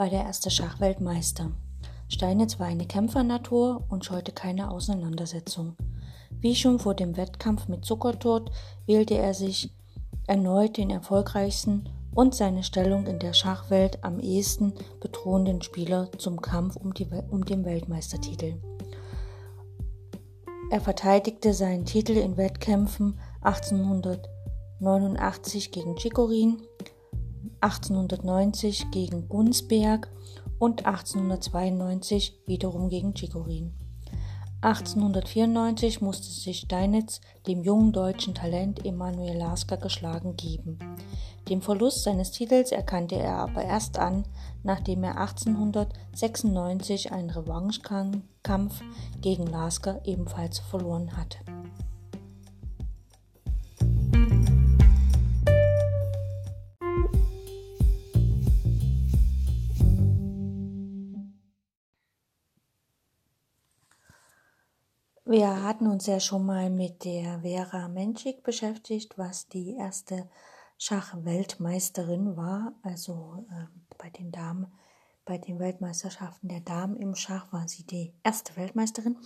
war der erste Schachweltmeister. Steinitz war eine Kämpfernatur und scheute keine Auseinandersetzung. Wie schon vor dem Wettkampf mit Zuckertod wählte er sich erneut den erfolgreichsten und seine Stellung in der Schachwelt am ehesten bedrohenden Spieler zum Kampf um, die, um den Weltmeistertitel. Er verteidigte seinen Titel in Wettkämpfen 1889 gegen Chicorin, 1890 gegen Gunsberg und 1892 wiederum gegen Chicorin. 1894 musste sich Steinitz dem jungen deutschen Talent Emanuel Lasker geschlagen geben. Den Verlust seines Titels erkannte er aber erst an, nachdem er 1896 einen Revanchekampf gegen Lasker ebenfalls verloren hatte. Wir hatten uns ja schon mal mit der Vera Menschik beschäftigt, was die erste Schachweltmeisterin war. Also äh, bei den Damen, bei den Weltmeisterschaften der Damen im Schach war sie die erste Weltmeisterin.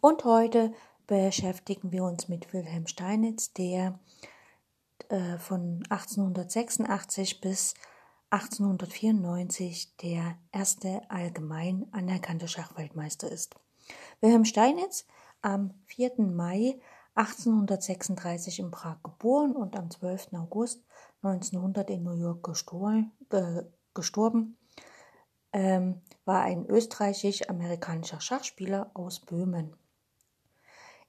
Und heute beschäftigen wir uns mit Wilhelm Steinitz, der äh, von 1886 bis 1894 der erste allgemein anerkannte Schachweltmeister ist. Wilhelm Steinitz am 4. Mai 1836 in Prag geboren und am 12. August 1900 in New York gestorben, ähm, war ein österreichisch-amerikanischer Schachspieler aus Böhmen.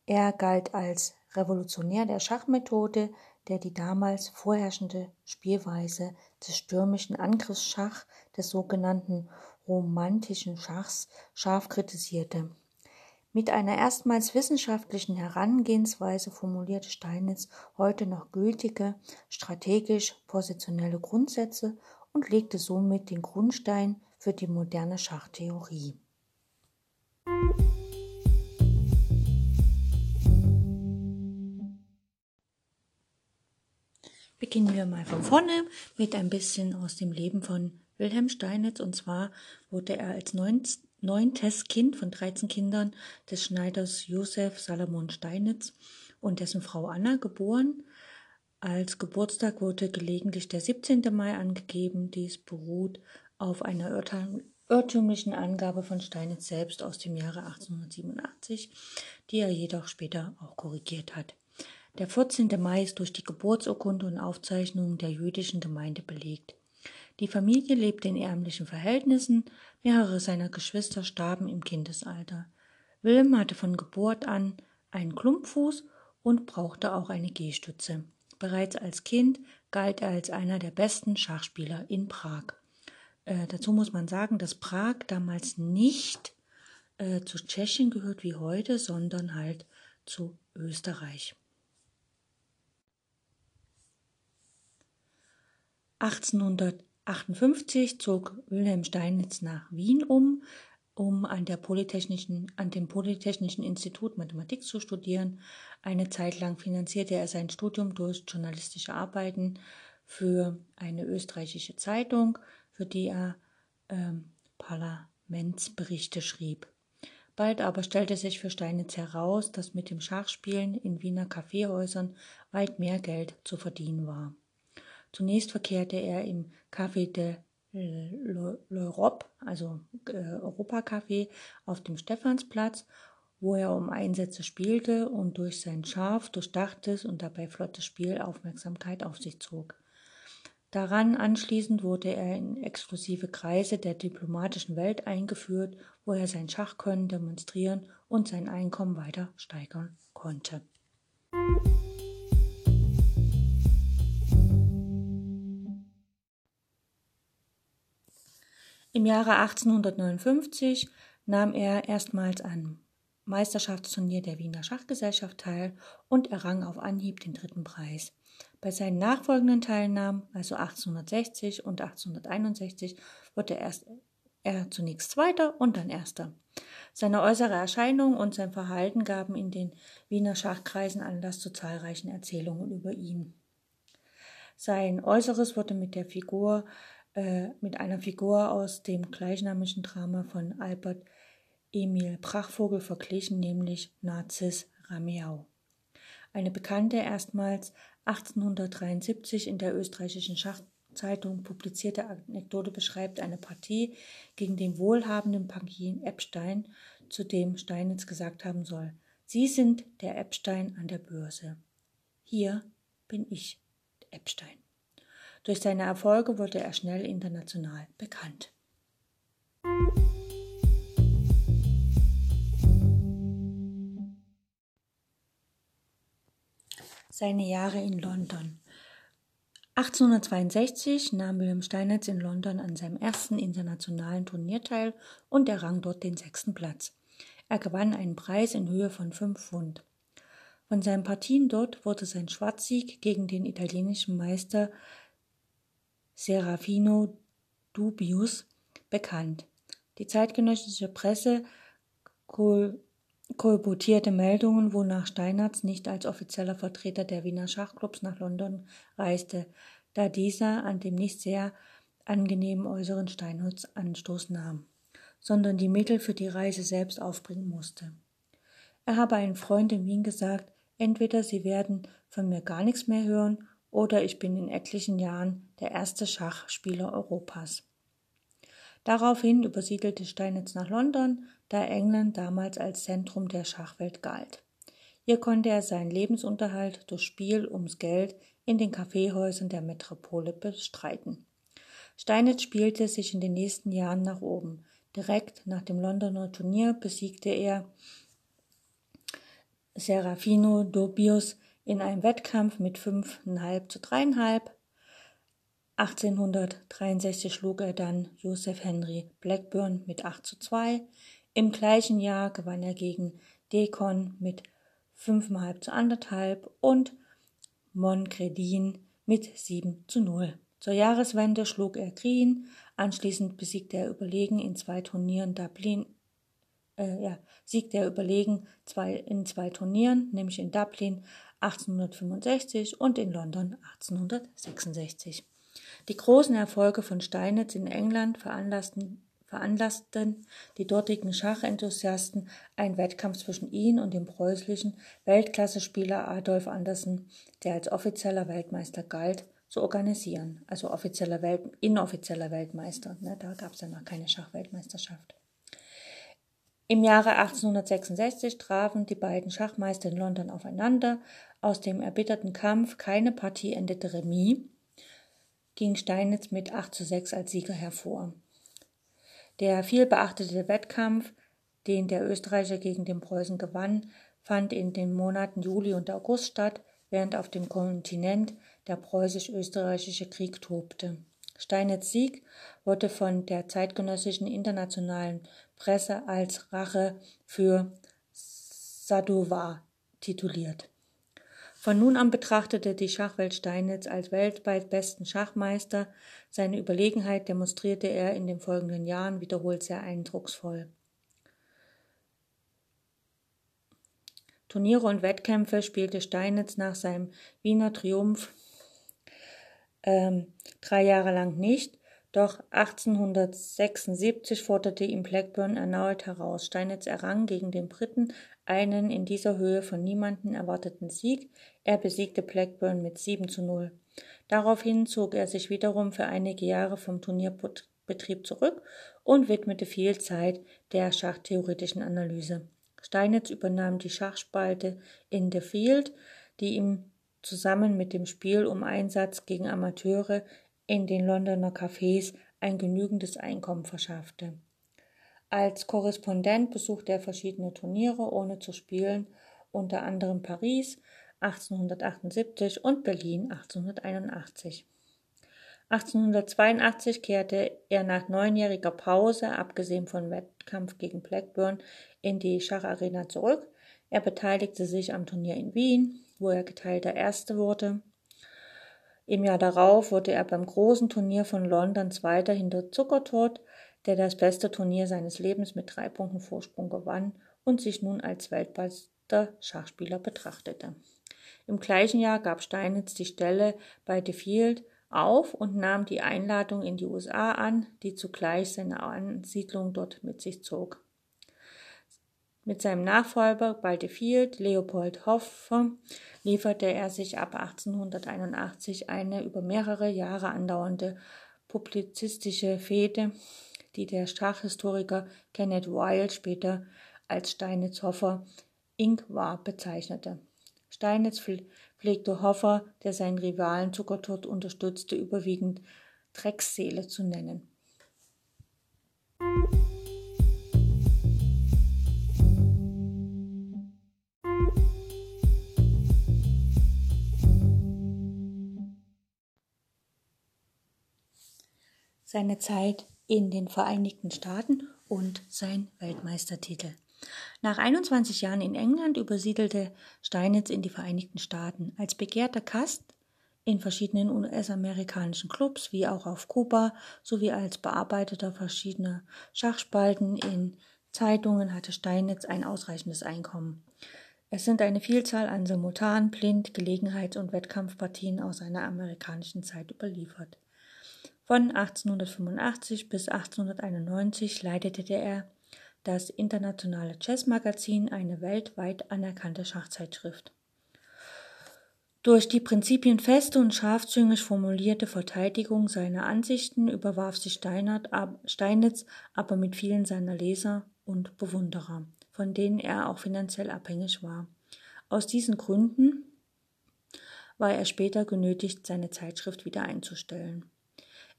Er galt als Revolutionär der Schachmethode, der die damals vorherrschende Spielweise des stürmischen Angriffsschach, des sogenannten romantischen Schachs, scharf kritisierte. Mit einer erstmals wissenschaftlichen Herangehensweise formulierte Steinitz heute noch gültige, strategisch-positionelle Grundsätze und legte somit den Grundstein für die moderne Schachtheorie. Beginnen wir mal von vorne mit ein bisschen aus dem Leben von Wilhelm Steinitz. Und zwar wurde er als 19 neuntes Kind von 13 Kindern des Schneiders Josef Salomon Steinitz und dessen Frau Anna geboren. Als Geburtstag wurde gelegentlich der 17. Mai angegeben. Dies beruht auf einer irrtümlichen Angabe von Steinitz selbst aus dem Jahre 1887, die er jedoch später auch korrigiert hat. Der 14. Mai ist durch die Geburtsurkunde und Aufzeichnungen der jüdischen Gemeinde belegt. Die Familie lebte in ärmlichen Verhältnissen, mehrere seiner Geschwister starben im Kindesalter. Wilhelm hatte von Geburt an einen Klumpfuß und brauchte auch eine Gehstütze. Bereits als Kind galt er als einer der besten Schachspieler in Prag. Äh, dazu muss man sagen, dass Prag damals nicht äh, zu Tschechien gehört wie heute, sondern halt zu Österreich. 1800 1858 zog Wilhelm Steinitz nach Wien um, um an, der Polytechnischen, an dem Polytechnischen Institut Mathematik zu studieren. Eine Zeit lang finanzierte er sein Studium durch journalistische Arbeiten für eine österreichische Zeitung, für die er ähm, Parlamentsberichte schrieb. Bald aber stellte sich für Steinitz heraus, dass mit dem Schachspielen in Wiener Kaffeehäusern weit mehr Geld zu verdienen war. Zunächst verkehrte er im Café de l'Europe, also äh, Europacafé auf dem Stephansplatz, wo er um Einsätze spielte und durch sein scharf durchdachtes und dabei flottes Spiel Aufmerksamkeit auf sich zog. Daran anschließend wurde er in exklusive Kreise der diplomatischen Welt eingeführt, wo er sein Schachkönnen demonstrieren und sein Einkommen weiter steigern konnte. Im Jahre 1859 nahm er erstmals am Meisterschaftsturnier der Wiener Schachgesellschaft teil und errang auf Anhieb den dritten Preis. Bei seinen nachfolgenden Teilnahmen, also 1860 und 1861, wurde erst er zunächst Zweiter und dann Erster. Seine äußere Erscheinung und sein Verhalten gaben in den Wiener Schachkreisen Anlass zu zahlreichen Erzählungen über ihn. Sein Äußeres wurde mit der Figur, äh, mit einer Figur aus dem gleichnamigen Drama von Albert Emil Brachvogel verglichen, nämlich Narziss Rameau. Eine bekannte, erstmals 1873 in der österreichischen Schachzeitung publizierte Anekdote beschreibt eine Partie gegen den wohlhabenden Bankier Epstein, zu dem Steinitz gesagt haben soll, Sie sind der Epstein an der Börse. Hier bin ich, Epstein. Durch seine Erfolge wurde er schnell international bekannt. Seine Jahre in London. 1862 nahm Wilhelm Steinitz in London an seinem ersten internationalen Turnier teil und errang dort den sechsten Platz. Er gewann einen Preis in Höhe von fünf Pfund. Von seinen Partien dort wurde sein Schwarzsieg gegen den italienischen Meister Serafino Dubius bekannt. Die zeitgenössische Presse kolportierte Meldungen, wonach Steinertz nicht als offizieller Vertreter der Wiener Schachclubs nach London reiste, da dieser an dem nicht sehr angenehmen äußeren Steinholz Anstoß nahm, sondern die Mittel für die Reise selbst aufbringen musste. Er habe einen Freund in Wien gesagt, entweder Sie werden von mir gar nichts mehr hören, oder ich bin in etlichen Jahren der erste Schachspieler Europas. Daraufhin übersiedelte Steinitz nach London, da England damals als Zentrum der Schachwelt galt. Hier konnte er seinen Lebensunterhalt durch Spiel ums Geld in den Kaffeehäusern der Metropole bestreiten. Steinitz spielte sich in den nächsten Jahren nach oben. Direkt nach dem Londoner Turnier besiegte er Serafino Dobius in einem Wettkampf mit 5,5 zu 3,5 1863 schlug er dann Joseph Henry Blackburn mit 8 zu 2. Im gleichen Jahr gewann er gegen Decon mit 5,5 zu 1,5 und Moncredin mit 7 zu 0. Zur Jahreswende schlug er Green, anschließend besiegte er überlegen in zwei Turnieren Dublin, äh, ja, siegte er überlegen zwei, in zwei Turnieren, nämlich in Dublin 1865 und in London 1866. Die großen Erfolge von Steinitz in England veranlassten, veranlassten die dortigen Schachenthusiasten, einen Wettkampf zwischen ihm und dem preußischen Weltklasse-Spieler Adolf Andersen, der als offizieller Weltmeister galt, zu organisieren. Also offizieller Welt, inoffizieller Weltmeister. Ne, da gab es ja noch keine Schachweltmeisterschaft. Im Jahre 1866 trafen die beiden Schachmeister in London aufeinander. Aus dem erbitterten Kampf keine Partie endete Remis ging Steinitz mit 8 zu 6 als Sieger hervor. Der vielbeachtete Wettkampf, den der Österreicher gegen den Preußen gewann, fand in den Monaten Juli und August statt, während auf dem Kontinent der preußisch-österreichische Krieg tobte. Steinitz Sieg wurde von der zeitgenössischen internationalen Presse als Rache für Sadowa tituliert. Von nun an betrachtete die Schachwelt Steinitz als weltweit besten Schachmeister. Seine Überlegenheit demonstrierte er in den folgenden Jahren wiederholt sehr eindrucksvoll. Turniere und Wettkämpfe spielte Steinitz nach seinem Wiener Triumph ähm, drei Jahre lang nicht, doch 1876 forderte ihm Blackburn erneut heraus. Steinitz errang gegen den Briten einen in dieser Höhe von niemanden erwarteten Sieg. Er besiegte Blackburn mit 7 zu 0. Daraufhin zog er sich wiederum für einige Jahre vom Turnierbetrieb zurück und widmete viel Zeit der schachtheoretischen Analyse. Steinitz übernahm die Schachspalte in The Field, die ihm zusammen mit dem Spiel um Einsatz gegen Amateure in den Londoner Cafés ein genügendes Einkommen verschaffte. Als Korrespondent besuchte er verschiedene Turniere, ohne zu spielen, unter anderem Paris 1878 und Berlin 1881. 1882 kehrte er nach neunjähriger Pause, abgesehen vom Wettkampf gegen Blackburn, in die Schacharena zurück. Er beteiligte sich am Turnier in Wien, wo er geteilter Erste wurde. Im Jahr darauf wurde er beim großen Turnier von London Zweiter hinter Zuckertod, der das beste Turnier seines Lebens mit drei Punkten Vorsprung gewann und sich nun als weltbester Schachspieler betrachtete. Im gleichen Jahr gab Steinitz die Stelle bei The Field auf und nahm die Einladung in die USA an, die zugleich seine Ansiedlung dort mit sich zog. Mit seinem Nachfolger Baldefield Leopold Hoffer lieferte er sich ab 1881 eine über mehrere Jahre andauernde publizistische Fehde, die der Schachhistoriker Kenneth Weil später als Steinitz-Hoffer Inc. war bezeichnete. Steinitz pflegte Hoffer, der seinen Rivalen Zuckertod unterstützte, überwiegend Drecksseele zu nennen. Seine Zeit in den Vereinigten Staaten und sein Weltmeistertitel. Nach 21 Jahren in England übersiedelte Steinitz in die Vereinigten Staaten als begehrter Gast in verschiedenen US-amerikanischen Clubs wie auch auf Kuba sowie als Bearbeiteter verschiedener Schachspalten in Zeitungen hatte Steinitz ein ausreichendes Einkommen. Es sind eine Vielzahl an Simultan-, Blind-, Gelegenheits- und Wettkampfpartien aus seiner amerikanischen Zeit überliefert. Von 1885 bis 1891 leitete er das Internationale Chess-Magazin, eine weltweit anerkannte Schachzeitschrift. Durch die Prinzipien feste und scharfzüngig formulierte Verteidigung seiner Ansichten überwarf sich Steinitz aber mit vielen seiner Leser und Bewunderer, von denen er auch finanziell abhängig war. Aus diesen Gründen war er später genötigt, seine Zeitschrift wieder einzustellen.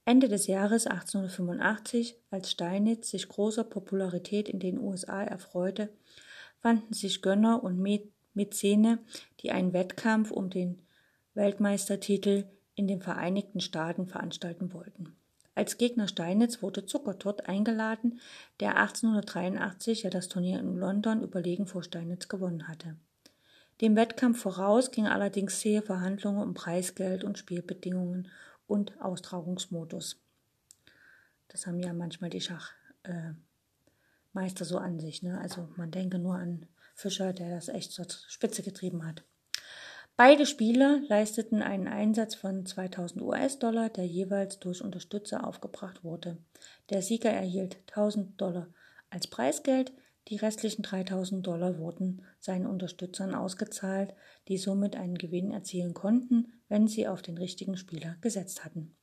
Ende des Jahres 1885, als Steinitz sich großer Popularität in den USA erfreute, fanden sich Gönner und Mäzene, die einen Wettkampf um den Weltmeistertitel in den Vereinigten Staaten veranstalten wollten. Als Gegner Steinitz wurde Zuckertott eingeladen, der 1883 ja das Turnier in London überlegen vor Steinitz gewonnen hatte. Dem Wettkampf voraus ging allerdings zähe Verhandlungen um Preisgeld und Spielbedingungen und Austragungsmodus. Das haben ja manchmal die Schachmeister äh, so an sich. Ne? Also man denke nur an Fischer, der das echt zur Spitze getrieben hat. Beide Spieler leisteten einen Einsatz von 2000 US-Dollar, der jeweils durch Unterstützer aufgebracht wurde. Der Sieger erhielt 1000 Dollar als Preisgeld, die restlichen 3000 Dollar wurden seinen Unterstützern ausgezahlt, die somit einen Gewinn erzielen konnten, wenn sie auf den richtigen Spieler gesetzt hatten.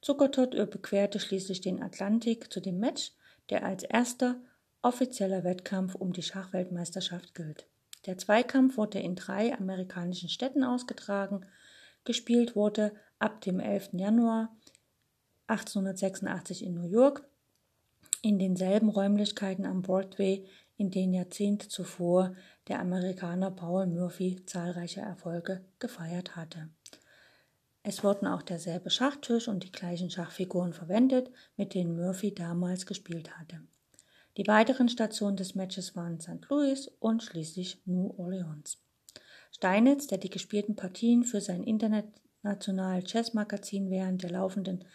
Zuckertott überquerte schließlich den Atlantik zu dem Match, der als erster offizieller Wettkampf um die Schachweltmeisterschaft gilt. Der Zweikampf wurde in drei amerikanischen Städten ausgetragen. Gespielt wurde ab dem 11. Januar 1886 in New York, in denselben Räumlichkeiten am Broadway, in denen Jahrzehnte zuvor der Amerikaner Paul Murphy zahlreiche Erfolge gefeiert hatte. Es wurden auch derselbe Schachtisch und die gleichen Schachfiguren verwendet, mit denen Murphy damals gespielt hatte. Die weiteren Stationen des Matches waren St. Louis und schließlich New Orleans. Steinitz, der die gespielten Partien für sein internationales Chessmagazin während der laufenden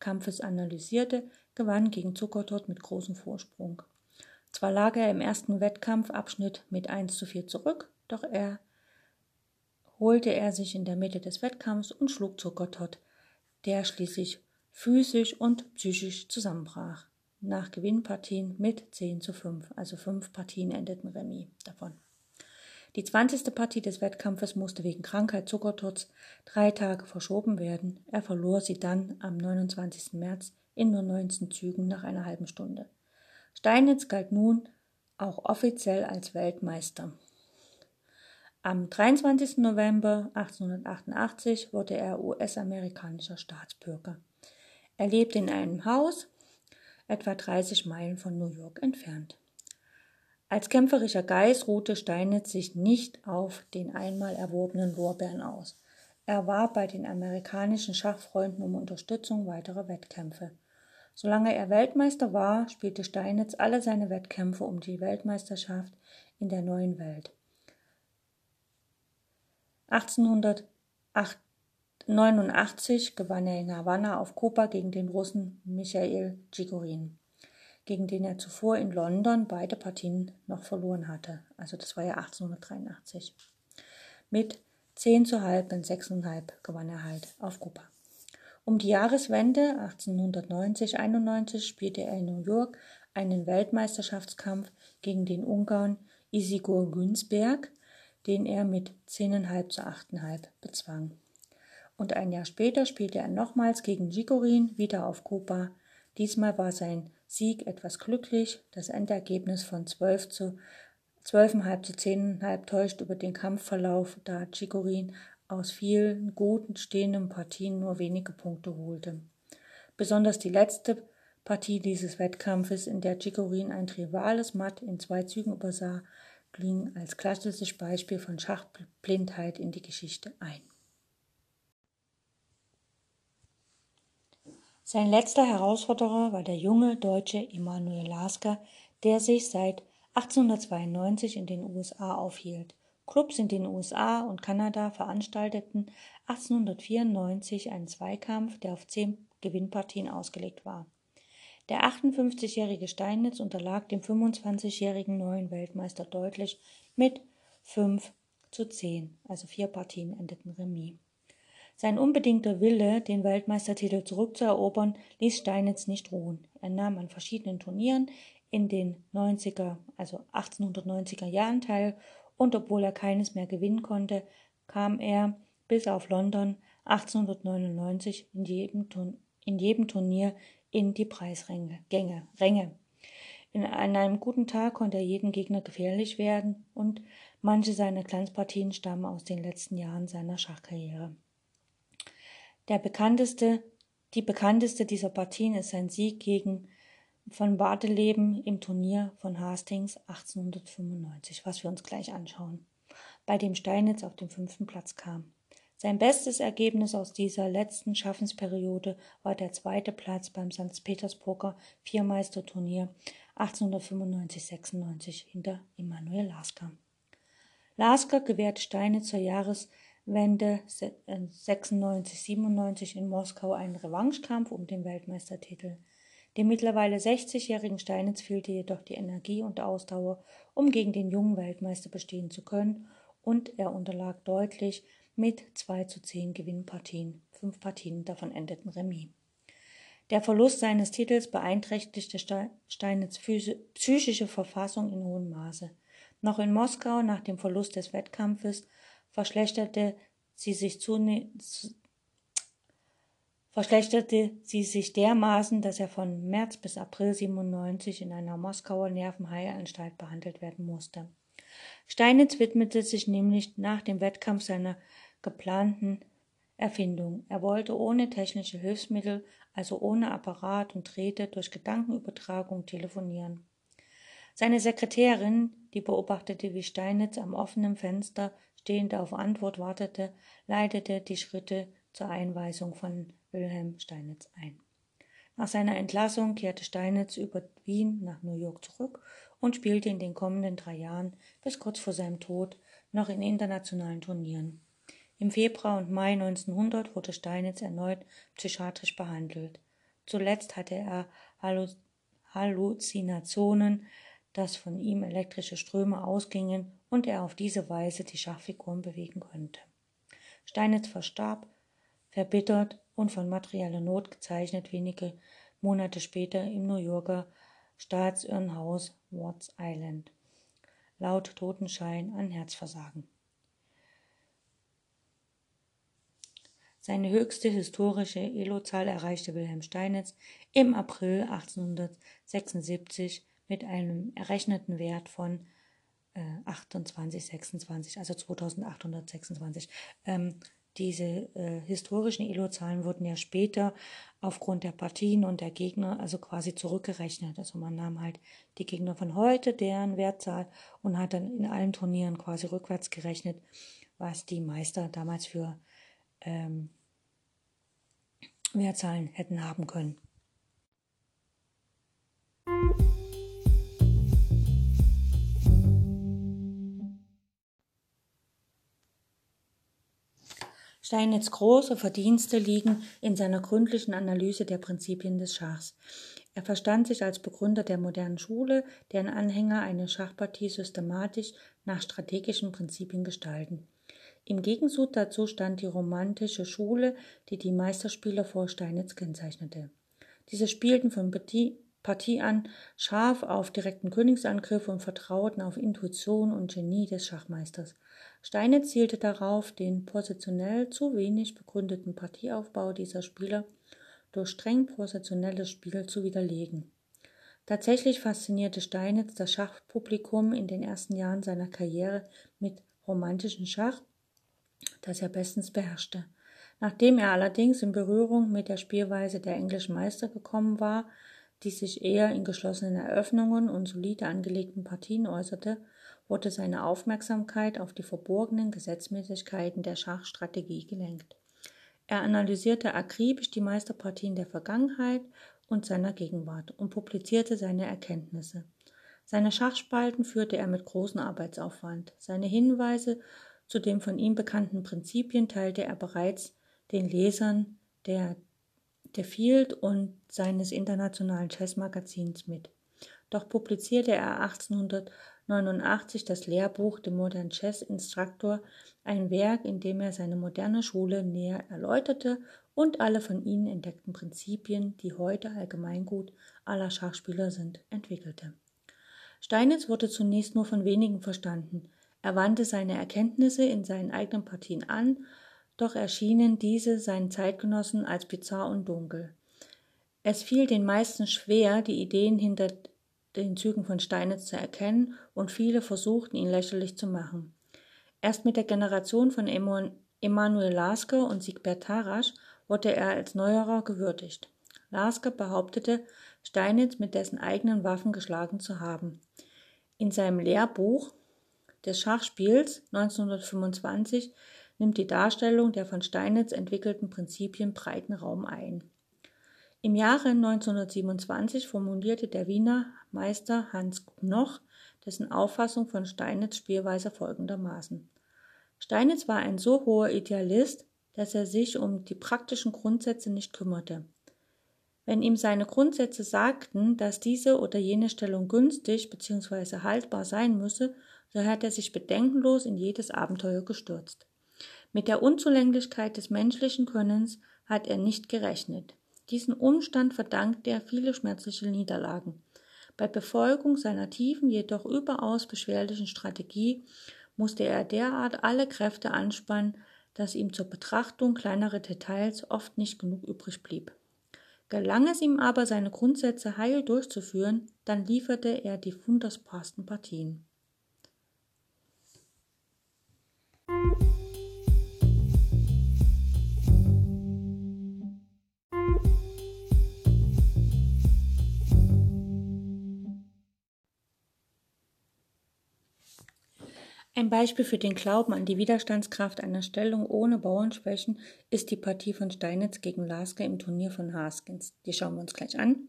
Kampfes analysierte, gewann gegen Zuckertot mit großem Vorsprung. Zwar lag er im ersten Wettkampfabschnitt mit 1 zu 4 zurück, doch er holte er sich in der Mitte des Wettkampfs und schlug Zuckertot, der schließlich physisch und psychisch zusammenbrach. Nach Gewinnpartien mit 10 zu 5, also fünf Partien endeten Remis davon. Die 20. Partie des Wettkampfes musste wegen Krankheit Zuckertots drei Tage verschoben werden. Er verlor sie dann am 29. März in nur 19 Zügen nach einer halben Stunde. Steinitz galt nun auch offiziell als Weltmeister. Am 23. November 1888 wurde er US-amerikanischer Staatsbürger. Er lebte in einem Haus, etwa 30 Meilen von New York entfernt. Als kämpferischer Geist ruhte Steinitz sich nicht auf den einmal erworbenen Lorbeeren aus. Er war bei den amerikanischen Schachfreunden um Unterstützung weiterer Wettkämpfe. Solange er Weltmeister war, spielte Steinitz alle seine Wettkämpfe um die Weltmeisterschaft in der neuen Welt. 1889 gewann er in Havanna auf Kuba gegen den Russen Michael Chigorin, gegen den er zuvor in London beide Partien noch verloren hatte. Also das war ja 1883. Mit 10 zu halb und 6,5 gewann er halt auf Kuba. Um die Jahreswende 1890-91 spielte er in New York einen Weltmeisterschaftskampf gegen den Ungarn Isigor Günzberg, den er mit 10,5 zu 8,5 bezwang. Und ein Jahr später spielte er nochmals gegen Gigorin, wieder auf Kuba. Diesmal war sein Sieg etwas glücklich. Das Endergebnis von 12 zu 12,5 zu 10,5 täuscht über den Kampfverlauf, da Chigorin aus vielen guten stehenden Partien nur wenige Punkte holte. Besonders die letzte Partie dieses Wettkampfes, in der Chigorin ein trivales Matt in zwei Zügen übersah, ging als klassisches Beispiel von Schachblindheit in die Geschichte ein. Sein letzter Herausforderer war der junge Deutsche Emanuel Lasker, der sich seit 1892 in den USA aufhielt. Clubs in den USA und Kanada veranstalteten 1894 einen Zweikampf, der auf zehn Gewinnpartien ausgelegt war. Der 58-jährige Steinitz unterlag dem 25-jährigen neuen Weltmeister deutlich mit 5 zu 10, also vier Partien endeten Remis. Sein unbedingter Wille, den Weltmeistertitel zurückzuerobern, ließ Steinitz nicht ruhen. Er nahm an verschiedenen Turnieren in den 90er, also 1890er Jahren teil und obwohl er keines mehr gewinnen konnte, kam er bis auf London 1899 in jedem, in jedem Turnier in die Preisränge. Gänge, Ränge. In, einem guten Tag konnte er jeden Gegner gefährlich werden und manche seiner Glanzpartien stammen aus den letzten Jahren seiner Schachkarriere. Der bekannteste, die bekannteste dieser Partien ist sein Sieg gegen von Barteleben im Turnier von Hastings 1895, was wir uns gleich anschauen, bei dem Steinitz auf den fünften Platz kam. Sein bestes Ergebnis aus dieser letzten Schaffensperiode war der zweite Platz beim St. Petersburger Viermeisterturnier 1895-96 hinter Immanuel Lasker. Lasker gewährte Steinitz zur Jahreswende 96-97 in Moskau einen Revanchekampf um den Weltmeistertitel. Dem mittlerweile 60-jährigen Steinitz fehlte jedoch die Energie und Ausdauer, um gegen den jungen Weltmeister bestehen zu können, und er unterlag deutlich mit 2 zu 10 Gewinnpartien. Fünf Partien davon endeten Remis. Der Verlust seines Titels beeinträchtigte Steinitz psychische Verfassung in hohem Maße. Noch in Moskau nach dem Verlust des Wettkampfes verschlechterte sie sich zunehmend verschlechterte sie sich dermaßen, dass er von März bis April 97 in einer Moskauer Nervenheilanstalt behandelt werden musste. Steinitz widmete sich nämlich nach dem Wettkampf seiner geplanten Erfindung. Er wollte ohne technische Hilfsmittel, also ohne Apparat und Drähte, durch Gedankenübertragung telefonieren. Seine Sekretärin, die beobachtete, wie Steinitz am offenen Fenster stehend auf Antwort wartete, leitete die Schritte zur Einweisung von Wilhelm Steinitz ein. Nach seiner Entlassung kehrte Steinitz über Wien nach New York zurück und spielte in den kommenden drei Jahren bis kurz vor seinem Tod noch in internationalen Turnieren. Im Februar und Mai 1900 wurde Steinitz erneut psychiatrisch behandelt. Zuletzt hatte er Halluzinationen, dass von ihm elektrische Ströme ausgingen und er auf diese Weise die Schachfiguren bewegen konnte. Steinitz verstarb verbittert und von materieller Not gezeichnet wenige Monate später im New Yorker Staatsirrenhaus Watts Island. Laut Totenschein an Herzversagen. Seine höchste historische Elo-Zahl erreichte Wilhelm Steinitz im April 1876 mit einem errechneten Wert von äh, 2826, also 2826. Ähm, diese äh, historischen Elo-Zahlen wurden ja später aufgrund der Partien und der Gegner also quasi zurückgerechnet. Also man nahm halt die Gegner von heute, deren Wertzahl, und hat dann in allen Turnieren quasi rückwärts gerechnet, was die Meister damals für ähm, Mehrzahlen hätten haben können. Steinitz große Verdienste liegen in seiner gründlichen Analyse der Prinzipien des Schachs. Er verstand sich als Begründer der modernen Schule, deren Anhänger eine Schachpartie systematisch nach strategischen Prinzipien gestalten. Im Gegensatz dazu stand die romantische Schule, die die Meisterspieler vor Steinitz kennzeichnete. Diese spielten von Partie an scharf auf direkten Königsangriff und vertrauten auf Intuition und Genie des Schachmeisters. Steine zielte darauf, den positionell zu wenig begründeten Partieaufbau dieser Spieler durch streng positionelles Spiel zu widerlegen. Tatsächlich faszinierte Steinitz das Schachpublikum in den ersten Jahren seiner Karriere mit romantischem Schach, das er bestens beherrschte. Nachdem er allerdings in Berührung mit der Spielweise der englischen Meister gekommen war, die sich eher in geschlossenen Eröffnungen und solide angelegten Partien äußerte, wurde seine Aufmerksamkeit auf die verborgenen Gesetzmäßigkeiten der Schachstrategie gelenkt. Er analysierte akribisch die Meisterpartien der Vergangenheit und seiner Gegenwart und publizierte seine Erkenntnisse. Seine Schachspalten führte er mit großem Arbeitsaufwand. Seine Hinweise zu den von ihm bekannten Prinzipien teilte er bereits den Lesern der, der Field und seines internationalen Chessmagazins mit. Doch publizierte er 1800 1989 das Lehrbuch The Modern Chess Instructor, ein Werk, in dem er seine moderne Schule näher erläuterte und alle von ihnen entdeckten Prinzipien, die heute Allgemeingut aller Schachspieler sind, entwickelte. Steinitz wurde zunächst nur von wenigen verstanden. Er wandte seine Erkenntnisse in seinen eigenen Partien an, doch erschienen diese seinen Zeitgenossen als bizarr und dunkel. Es fiel den meisten schwer, die Ideen hinter den Zügen von Steinitz zu erkennen und viele versuchten, ihn lächerlich zu machen. Erst mit der Generation von Emanuel Lasker und Siegbert Tarasch wurde er als Neuerer gewürdigt. Lasker behauptete, Steinitz mit dessen eigenen Waffen geschlagen zu haben. In seinem Lehrbuch des Schachspiels 1925 nimmt die Darstellung der von Steinitz entwickelten Prinzipien breiten Raum ein. Im Jahre 1927 formulierte der Wiener Meister Hans Knoch dessen Auffassung von Steinitz Spielweise folgendermaßen. Steinitz war ein so hoher Idealist, dass er sich um die praktischen Grundsätze nicht kümmerte. Wenn ihm seine Grundsätze sagten, dass diese oder jene Stellung günstig bzw. haltbar sein müsse, so hat er sich bedenkenlos in jedes Abenteuer gestürzt. Mit der Unzulänglichkeit des menschlichen Könnens hat er nicht gerechnet. Diesen Umstand verdankte er viele schmerzliche Niederlagen. Bei Befolgung seiner tiefen, jedoch überaus beschwerlichen Strategie musste er derart alle Kräfte anspannen, dass ihm zur Betrachtung kleinerer Details oft nicht genug übrig blieb. Gelang es ihm aber, seine Grundsätze heil durchzuführen, dann lieferte er die wunderbarsten Partien. Ein Beispiel für den Glauben an die Widerstandskraft einer Stellung ohne Bauernschwächen ist die Partie von Steinitz gegen Lasker im Turnier von Haskins. Die schauen wir uns gleich an.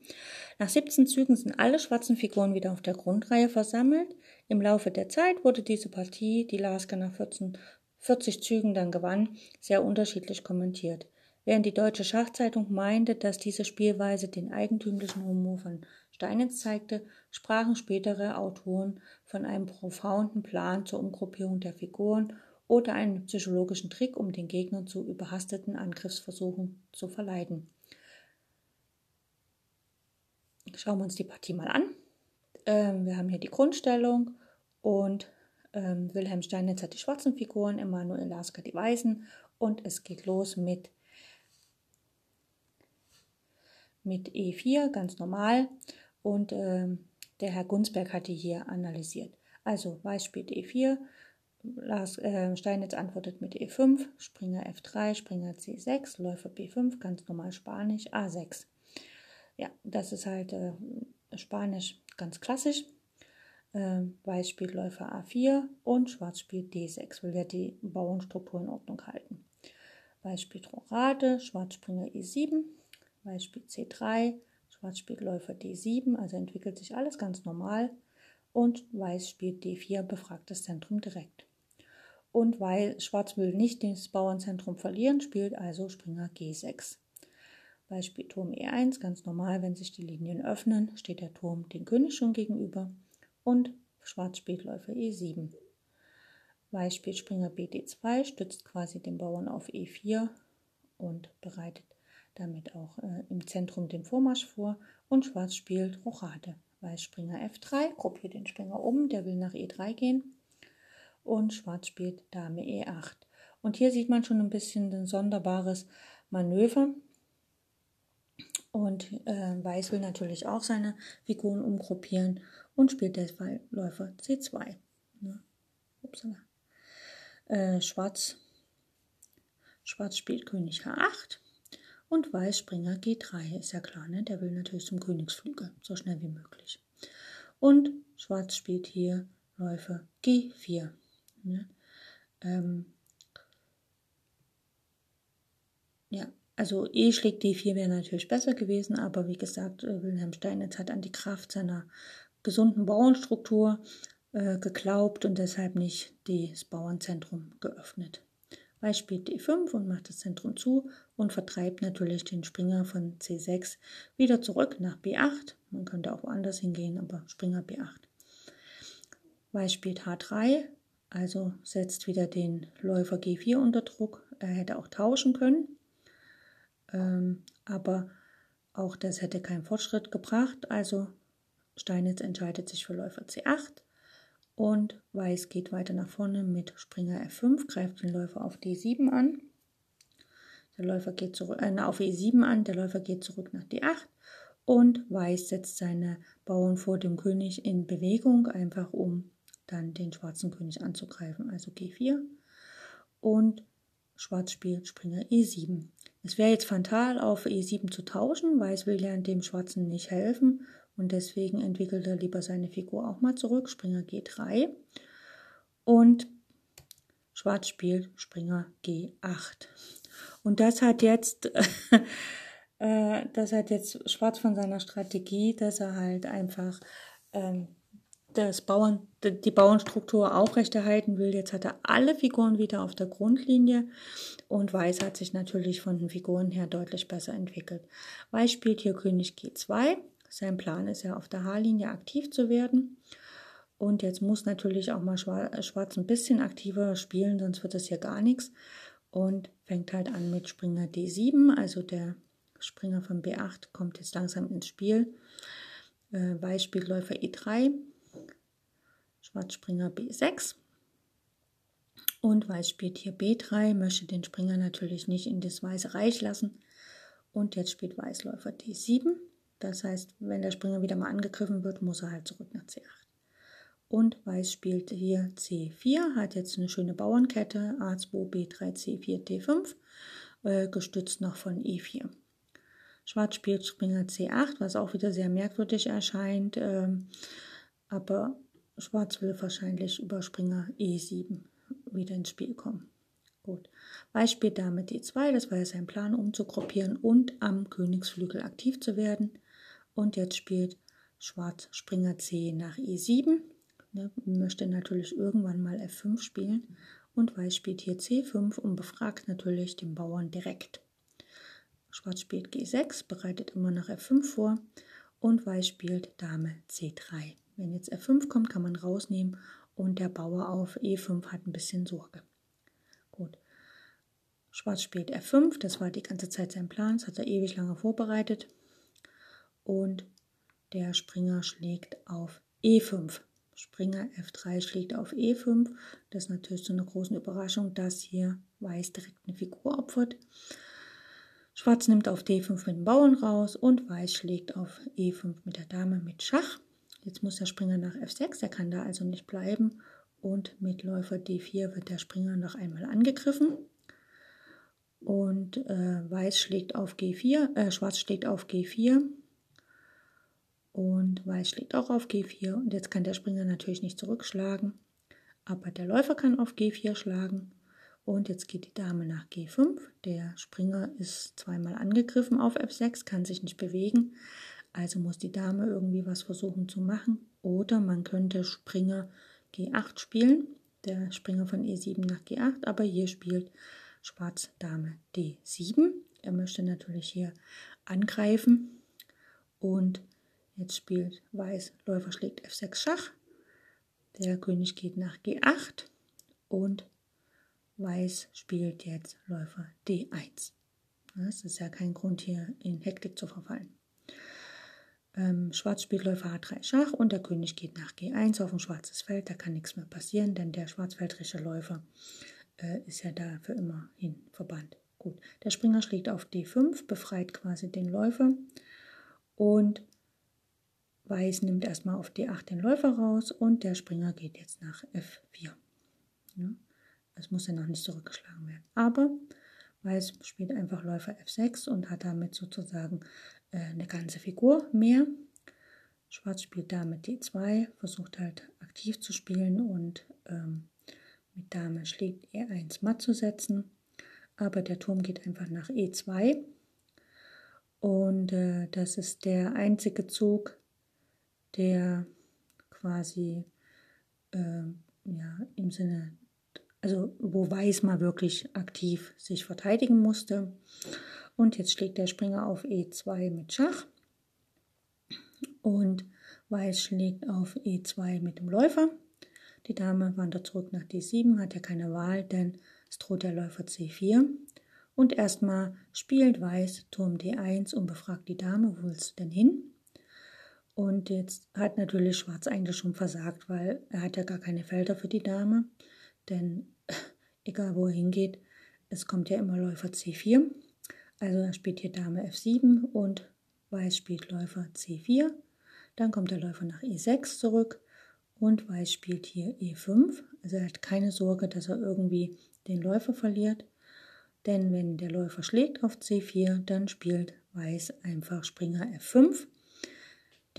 Nach 17 Zügen sind alle schwarzen Figuren wieder auf der Grundreihe versammelt. Im Laufe der Zeit wurde diese Partie, die Lasker nach 14, 40 Zügen dann gewann, sehr unterschiedlich kommentiert. Während die Deutsche Schachzeitung meinte, dass diese Spielweise den eigentümlichen Humor von Steinitz zeigte, sprachen spätere Autoren von einem profunden Plan zur Umgruppierung der Figuren oder einem psychologischen Trick, um den Gegner zu überhasteten Angriffsversuchen zu verleiten. Schauen wir uns die Partie mal an. Ähm, wir haben hier die Grundstellung und ähm, Wilhelm Steinitz hat die schwarzen Figuren, Emanuel Lasker die weißen und es geht los mit, mit E4, ganz normal und ähm, der Herr Gunsberg hat die hier analysiert. Also Weiß spielt E4, Lars, äh, Steinitz antwortet mit E5, Springer F3, Springer C6, Läufer B5, ganz normal Spanisch, A6. Ja, das ist halt äh, Spanisch ganz klassisch. Äh, Weiß spielt Läufer A4 und Schwarz spielt D6, will ja die Bauernstruktur in Ordnung halten. Weiß spielt Rochade, Schwarz Springer E7, Weiß spielt C3, Schwarz spielt Läufer D7, also entwickelt sich alles ganz normal. Und Weiß spielt D4, befragt das Zentrum direkt. Und weil Schwarz will nicht das Bauernzentrum verlieren, spielt also Springer G6. Beispiel Turm E1, ganz normal, wenn sich die Linien öffnen, steht der Turm den König schon gegenüber. Und Schwarz spielt Läufer E7. Weiß spielt Springer BD2, stützt quasi den Bauern auf E4 und bereitet damit auch äh, im Zentrum den Vormarsch vor. Und Schwarz spielt Rochade. Weiß Springer F3, gruppiert den Springer um, der will nach E3 gehen. Und Schwarz spielt Dame E8. Und hier sieht man schon ein bisschen ein sonderbares Manöver. Und äh, Weiß will natürlich auch seine Figuren umgruppieren und spielt deshalb Läufer C2. Ne? Upsala. Äh, Schwarz, Schwarz spielt König H8 und Weiß Springer G3. Ist ja klar, ne? der will natürlich zum Königsflügel, so schnell wie möglich. Und Schwarz spielt hier Läufer G4. Ne? Ähm, ja, also E schlägt D4 wäre natürlich besser gewesen, aber wie gesagt, äh, Wilhelm Steinitz hat an die Kraft seiner gesunden Bauernstruktur äh, geglaubt und deshalb nicht das Bauernzentrum geöffnet. Weiß spielt D5 und macht das Zentrum zu und vertreibt natürlich den Springer von C6 wieder zurück nach B8. Man könnte auch woanders hingehen, aber Springer B8. Weiß spielt H3, also setzt wieder den Läufer G4 unter Druck. Er hätte auch tauschen können, ähm, aber auch das hätte keinen Fortschritt gebracht. Also Steinitz entscheidet sich für Läufer C8 und Weiß geht weiter nach vorne mit Springer F5, greift den Läufer auf D7 an. Der Läufer geht zurück, äh, auf E7 an, der Läufer geht zurück nach D8 und Weiß setzt seine Bauern vor dem König in Bewegung, einfach um dann den schwarzen König anzugreifen, also G4. Und Schwarz spielt Springer E7. Es wäre jetzt fatal, auf E7 zu tauschen. Weiß will ja dem Schwarzen nicht helfen und deswegen entwickelt er lieber seine Figur auch mal zurück, Springer G3. Und Schwarz spielt Springer G8. Und das hat jetzt, äh, das hat jetzt Schwarz von seiner Strategie, dass er halt einfach ähm, das Bauern, die Bauernstruktur aufrechterhalten will. Jetzt hat er alle Figuren wieder auf der Grundlinie und Weiß hat sich natürlich von den Figuren her deutlich besser entwickelt. Weiß spielt hier König G2 sein Plan ist ja, auf der Haarlinie aktiv zu werden. Und jetzt muss natürlich auch mal Schwarz ein bisschen aktiver spielen, sonst wird das hier gar nichts. Und fängt halt an mit Springer D7, also der Springer von B8 kommt jetzt langsam ins Spiel. Äh, Weiß spielt Läufer E3, Schwarz Springer B6 und Weiß spielt hier B3, möchte den Springer natürlich nicht in das weiße Reich lassen. Und jetzt spielt Weiß Läufer D7 das heißt, wenn der Springer wieder mal angegriffen wird, muss er halt zurück nach C8. Und Weiß spielt hier C4, hat jetzt eine schöne Bauernkette, A2, B3, C4, D5, äh, gestützt noch von E4. Schwarz spielt Springer C8, was auch wieder sehr merkwürdig erscheint, äh, aber Schwarz will wahrscheinlich über Springer E7 wieder ins Spiel kommen. Gut. Weiß spielt Dame D2, das war ja sein Plan, um zu gruppieren und am Königsflügel aktiv zu werden. Und jetzt spielt Schwarz Springer C nach E7. Ne, möchte natürlich irgendwann mal F5 spielen. Und Weiß spielt hier C5 und befragt natürlich den Bauern direkt. Schwarz spielt G6, bereitet immer noch F5 vor. Und Weiß spielt Dame C3. Wenn jetzt F5 kommt, kann man rausnehmen und der Bauer auf E5 hat ein bisschen Sorge. Gut. Schwarz spielt F5, das war die ganze Zeit sein Plan, das hat er ewig lange vorbereitet und der Springer schlägt auf E5. Springer F3 schlägt auf E5. Das ist natürlich so eine große Überraschung, dass hier Weiß direkt eine Figur opfert. Schwarz nimmt auf D5 mit dem Bauern raus und Weiß schlägt auf E5 mit der Dame mit Schach. Jetzt muss der Springer nach F6, er kann da also nicht bleiben. Und mit Läufer D4 wird der Springer noch einmal angegriffen. Und äh, Weiß schlägt auf G4, äh, Schwarz schlägt auf G4 und Weiß schlägt auch auf G4 und jetzt kann der Springer natürlich nicht zurückschlagen, aber der Läufer kann auf G4 schlagen Und jetzt geht die Dame nach G5. Der Springer ist zweimal angegriffen auf F6, kann sich nicht bewegen. Also muss die Dame irgendwie was versuchen zu machen. Oder man könnte Springer G8 spielen. Der Springer von E7 nach G8. Aber hier spielt Schwarz Dame D7. Er möchte natürlich hier angreifen. Und jetzt spielt Weiß Läufer schlägt F6 Schach. Der König geht nach G8 und Weiß spielt jetzt Läufer D1. Das ist ja kein Grund hier in Hektik zu verfallen. Ähm, Schwarz spielt Läufer H3 Schach und der König geht nach G1 auf ein schwarzes Feld. Da kann nichts mehr passieren, denn der schwarzfeldrische Läufer äh, ist ja da für immer hin verbannt. Gut, der Springer schlägt auf D5, befreit quasi den Läufer und Weiß nimmt erstmal auf D8 den Läufer raus und der Springer geht jetzt nach F4. Ja. Es muss ja noch nicht zurückgeschlagen werden. Aber Weiß spielt einfach Läufer F6 und hat damit sozusagen äh, eine ganze Figur mehr. Schwarz spielt damit D2, versucht halt aktiv zu spielen und ähm, mit Dame schlägt E1 matt zu setzen. Aber der Turm geht einfach nach E2. Und äh, das ist der einzige Zug, der quasi äh, ja, im Sinne also wo Weiß mal wirklich aktiv sich verteidigen musste. Und jetzt schlägt der Springer auf E2 mit Schach. Und Weiß schlägt auf E2 mit dem Läufer. Die Dame wandert zurück nach D7, hat ja keine Wahl, denn es droht der Läufer C4. Und erstmal spielt Weiß Turm D1 und befragt die Dame, wo willst du denn hin? Und jetzt hat natürlich Schwarz eigentlich schon versagt, weil er hat ja gar keine Felder für die Dame. Denn egal wo er hingeht, es kommt ja immer Läufer C4. Also er spielt hier Dame F7 und Weiß spielt Läufer C4. Dann kommt der Läufer nach E6 zurück und Weiß spielt hier E5. Also er hat keine Sorge, dass er irgendwie den Läufer verliert. Denn wenn der Läufer schlägt auf C4, dann spielt Weiß einfach Springer F5.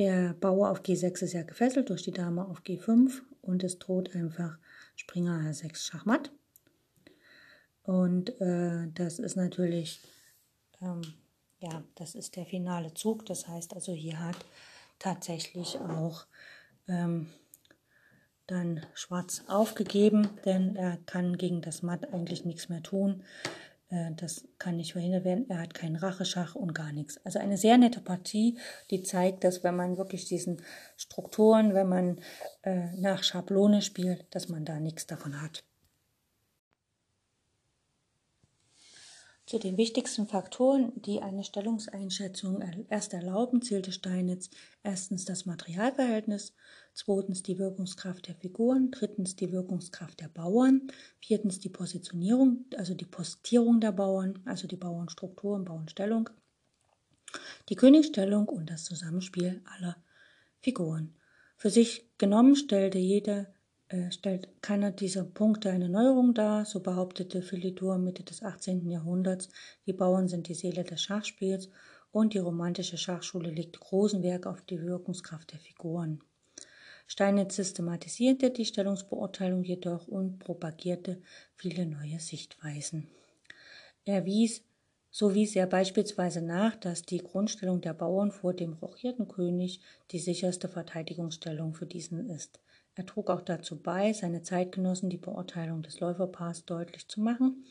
Der Bauer auf G6 ist ja gefesselt durch die Dame auf G5 und es droht einfach Springer H6 Schachmatt. Und äh, das ist natürlich, ähm, ja, das ist der finale Zug. Das heißt also, hier hat tatsächlich auch ähm, dann Schwarz aufgegeben, denn er kann gegen das Matt eigentlich nichts mehr tun. Äh, das kann nicht verhindert werden. Er hat keinen Racheschach und gar nichts. Also eine sehr nette Partie, die zeigt, dass wenn man wirklich diesen Strukturen, wenn man äh, nach Schablone spielt, dass man da nichts davon hat. Zu den wichtigsten Faktoren, die eine Stellungseinschätzung erst erlauben, zählte Steinitz erstens das Materialverhältnis, zweitens die Wirkungskraft der Figuren, drittens die Wirkungskraft der Bauern, viertens die Positionierung, also die Postierung der Bauern, also die Bauernstruktur und Bauernstellung, die Königstellung und das Zusammenspiel aller Figuren. Für sich genommen stellte jede äh, stellt keiner dieser Punkte eine Neuerung dar, so behauptete Philidor Mitte des 18. Jahrhunderts, die Bauern sind die Seele des Schachspiels und die romantische Schachschule legte großen Wert auf die Wirkungskraft der Figuren. Steinitz systematisierte die Stellungsbeurteilung jedoch und propagierte viele neue Sichtweisen. Er wies, so wies er beispielsweise nach, dass die Grundstellung der Bauern vor dem rochierten König die sicherste Verteidigungsstellung für diesen ist. Er trug auch dazu bei, seine Zeitgenossen die Beurteilung des Läuferpaars deutlich zu machen.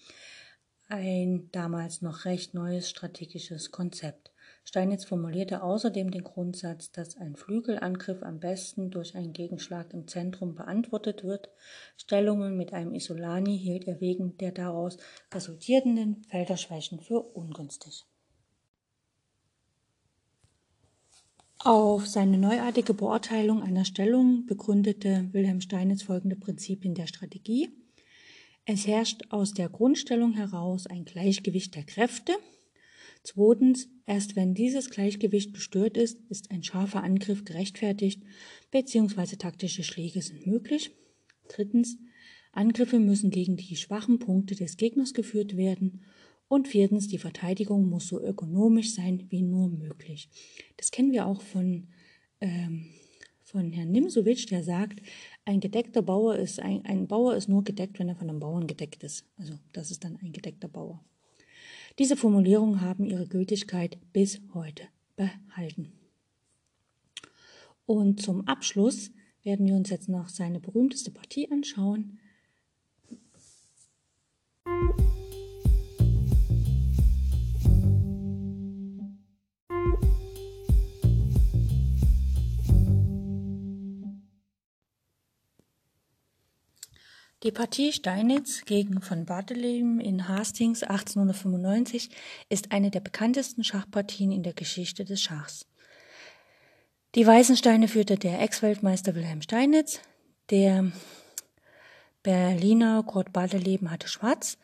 Ein damals noch recht neues strategisches Konzept. Steinitz formulierte außerdem den Grundsatz, dass ein Flügelangriff am besten durch einen Gegenschlag im Zentrum beantwortet wird. Stellungen mit einem Isolani hielt er wegen der daraus resultierenden Felderschwächen für ungünstig. Auf seine neuartige Beurteilung einer Stellung begründete Wilhelm Steinitz folgende Prinzipien der Strategie. Es herrscht aus der Grundstellung heraus ein Gleichgewicht der Kräfte. Zweitens, erst wenn dieses Gleichgewicht gestört ist, ist ein scharfer Angriff gerechtfertigt bzw. taktische Schläge sind möglich. Drittens, Angriffe müssen gegen die schwachen Punkte des Gegners geführt werden und viertens, die Verteidigung muss so ökonomisch sein wie nur möglich. Das kennen wir auch von, ähm, von Herrn Nimsowitsch, der sagt, ein gedeckter Bauer ist ein, ein Bauer ist nur gedeckt, wenn er von einem Bauern gedeckt ist. Also das ist dann ein gedeckter Bauer. Diese Formulierungen haben ihre Gültigkeit bis heute behalten. Und zum Abschluss werden wir uns jetzt noch seine berühmteste Partie anschauen. Die Partie Steinitz gegen von Barthelemy in Hastings 1895 ist eine der bekanntesten Schachpartien in der Geschichte des Schachs. Die weißen Steine führte der Ex-Weltmeister Wilhelm Steinitz, der Berliner Kurt Bartheleben hatte schwarz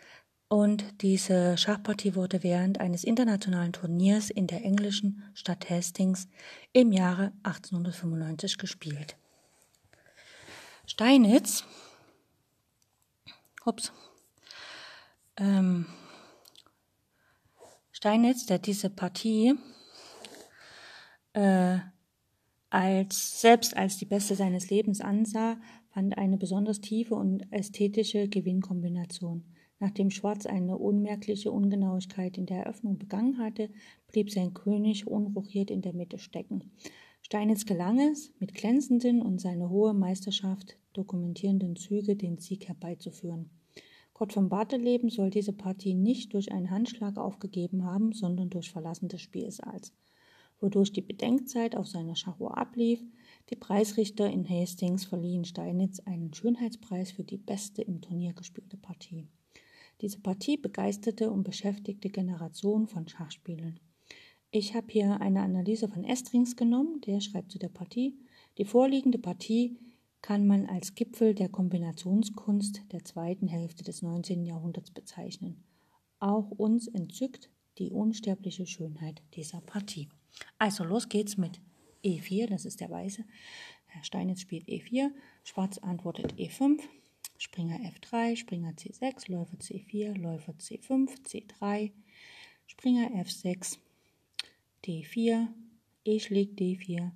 und diese Schachpartie wurde während eines internationalen Turniers in der englischen Stadt Hastings im Jahre 1895 gespielt. Steinitz ups, ähm, Steinitz, der diese Partie äh, als selbst als die beste seines Lebens ansah, fand eine besonders tiefe und ästhetische Gewinnkombination. Nachdem Schwarz eine unmerkliche Ungenauigkeit in der Eröffnung begangen hatte, blieb sein König unruchiert in der Mitte stecken. Steinitz gelang es, mit glänzenden und seine hohe Meisterschaft dokumentierenden Züge den Sieg herbeizuführen. Kurt von Bartheleben soll diese Partie nicht durch einen Handschlag aufgegeben haben, sondern durch Verlassen des Spielsaals, wodurch die Bedenkzeit auf seiner Schachuhr ablief. Die Preisrichter in Hastings verliehen Steinitz einen Schönheitspreis für die beste im Turnier gespielte Partie. Diese Partie begeisterte und beschäftigte Generationen von Schachspielern. Ich habe hier eine Analyse von Estrings genommen, der schreibt zu der Partie. Die vorliegende Partie kann man als Gipfel der Kombinationskunst der zweiten Hälfte des 19. Jahrhunderts bezeichnen. Auch uns entzückt die unsterbliche Schönheit dieser Partie. Also los geht's mit E4, das ist der Weiße. Herr Steinitz spielt E4, Schwarz antwortet E5, Springer F3, Springer C6, Läufer C4, Läufer C5, C3, Springer F6, D4, E schlägt D4,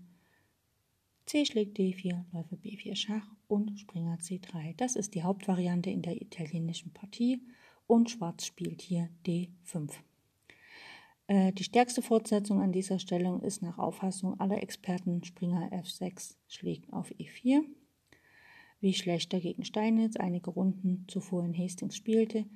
C schlägt D4, Läufer B4 Schach und Springer C3. Das ist die Hauptvariante in der italienischen Partie und Schwarz spielt hier D5. Äh, die stärkste Fortsetzung an dieser Stellung ist nach Auffassung aller Experten Springer F6 schlägt auf E4. Wie Schlechter gegen Steinitz einige Runden zuvor in Hastings spielte,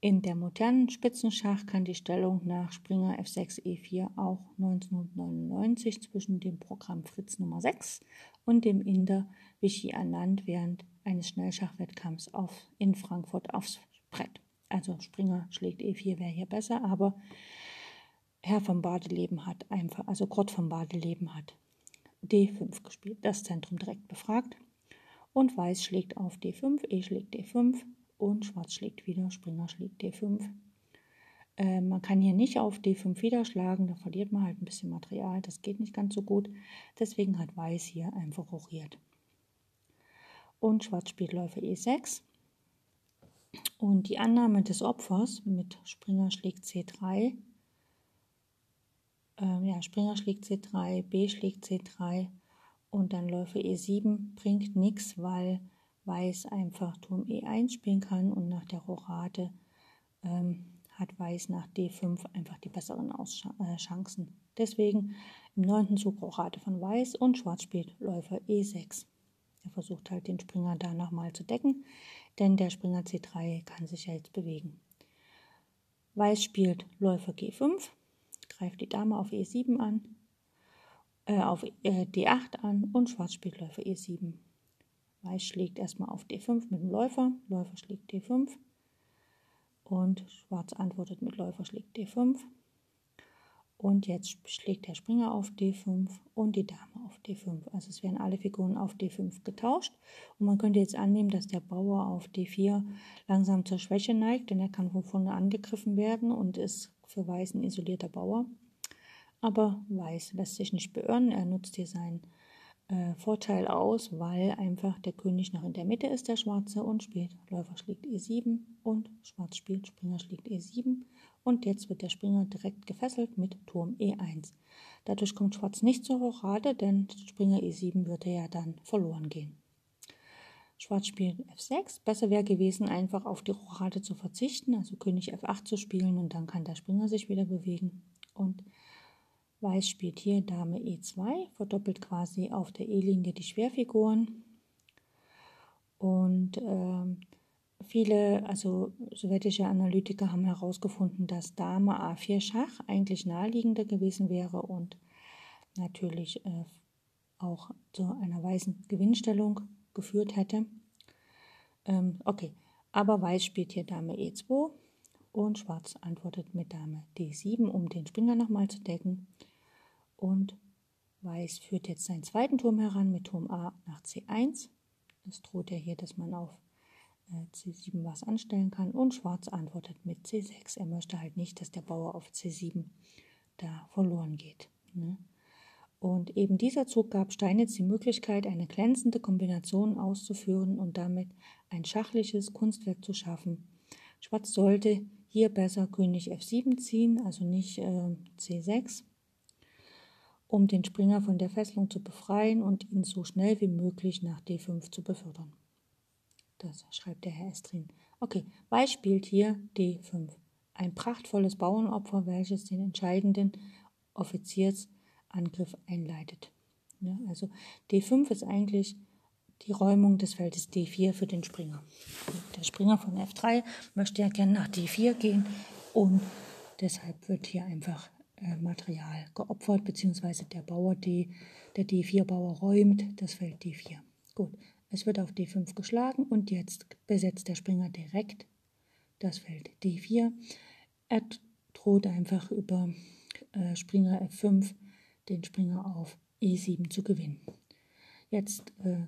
in der modernen Spitzenschach kann die Stellung nach Springer F6 E4 auch 1999 zwischen dem Programm Fritz Nummer 6 und dem Inder Vichy Anand während eines Schnellschachwettkampfs auf, in Frankfurt aufs Brett. Also Springer schlägt E4 wäre hier besser, aber Herr von Badeleben hat einfach, also Gott von Badeleben hat D5 gespielt, das Zentrum direkt befragt. Und Weiß schlägt auf D5, E schlägt D5, und Schwarz schlägt wieder, Springer schlägt D5. Äh, man kann hier nicht auf D5 wieder schlagen, da verliert man halt ein bisschen Material, das geht nicht ganz so gut. Deswegen hat Weiß hier einfach rochiert. Und Schwarz spielt Läufer E6. Und die Annahme des Opfers mit Springer schlägt C3, äh, ja, Springer schlägt C3, B schlägt C3 und dann Läufer E7 bringt nichts, weil Weiß einfach Turm E1 spielen kann und nach der Rochade ähm, hat Weiß nach D5 einfach die besseren Aus äh, Chancen. Deswegen im neunten Zug Rochade von Weiß und Schwarz spielt Läufer E6. Er versucht halt den Springer da nochmal zu decken, denn der Springer C3 kann sich ja jetzt bewegen. Weiß spielt Läufer G5, greift die Dame auf E7 an, äh, auf äh, D8 an und Schwarz spielt Läufer E7. Weiß schlägt erstmal auf D5 mit dem Läufer, Läufer schlägt D5 und Schwarz antwortet mit Läufer schlägt D5. Und jetzt schlägt der Springer auf D5 und die Dame auf D5. Also es werden alle Figuren auf D5 getauscht. Und man könnte jetzt annehmen, dass der Bauer auf D4 langsam zur Schwäche neigt, denn er kann von vorne angegriffen werden und ist für Weiß ein isolierter Bauer. Aber Weiß lässt sich nicht beirren. Er nutzt hier seinen äh, Vorteil aus, weil einfach der König noch in der Mitte ist, der Schwarze, und spielt Läufer schlägt E7 und Schwarz spielt Springer schlägt E7 Und jetzt wird der Springer direkt gefesselt mit Turm E1. Dadurch kommt Schwarz nicht zur Rochade, denn Springer E7 würde ja dann verloren gehen. Schwarz spielt F6. Besser wäre gewesen, einfach auf die Rochade zu verzichten, also König F8 zu spielen und dann kann der Springer sich wieder bewegen. Und Weiß spielt hier Dame E2, verdoppelt quasi auf der E-Linie die Schwerfiguren. Und äh, viele, also sowjetische Analytiker haben herausgefunden, dass Dame A4 Schach eigentlich naheliegender gewesen wäre und natürlich äh, auch zu einer weißen Gewinnstellung geführt hätte. Ähm, okay, aber Weiß spielt hier Dame E2 und Schwarz antwortet mit Dame D7, um den Springer nochmal zu decken. Und Weiß führt jetzt seinen zweiten Turm heran mit Turm A nach C1. Das droht ja hier, dass man auf äh, C7 was anstellen kann. Und Schwarz antwortet mit C6. Er möchte halt nicht, dass der Bauer auf C7 da verloren geht. Ne? Und eben dieser Zug gab Steinitz die Möglichkeit, eine glänzende Kombination auszuführen und damit ein schachliches Kunstwerk zu schaffen. Schwarz sollte hier besser König F7 ziehen, also nicht äh, C6, um den Springer von der Fesselung zu befreien und ihn so schnell wie möglich nach D5 zu befördern. Das schreibt der Herr Estrin. Okay, Weiß spielt hier D5. Ein prachtvolles Bauernopfer, welches den entscheidenden Offiziers Angriff einleitet. Ja, also D5 ist eigentlich die Räumung des Feldes D4 für den Springer. Der Springer von F3 möchte ja gerne nach D4 gehen und deshalb wird hier einfach äh, Material geopfert, beziehungsweise der Bauer D, der D4-Bauer räumt das Feld D4. Gut, es wird auf D5 geschlagen und jetzt besetzt der Springer direkt das Feld D4. Er droht einfach über äh, Springer F5 den Springer auf E7 zu gewinnen. Jetzt äh,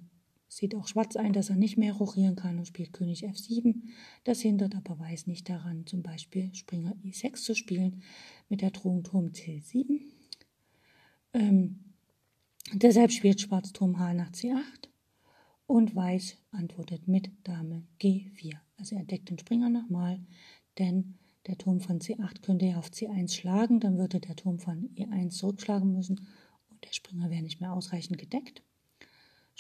sieht auch Schwarz ein, dass er nicht mehr rochieren kann und spielt König F7. Das hindert aber Weiß nicht daran, zum Beispiel Springer E6 zu spielen mit der Drohung Turm C7. Ähm, deshalb spielt Schwarz Turm H nach C8 und Weiß antwortet mit Dame G4. Also er deckt den Springer nochmal, denn der Turm von C8 könnte ja auf C1 schlagen, dann würde der Turm von E1 zurückschlagen müssen und der Springer wäre nicht mehr ausreichend gedeckt.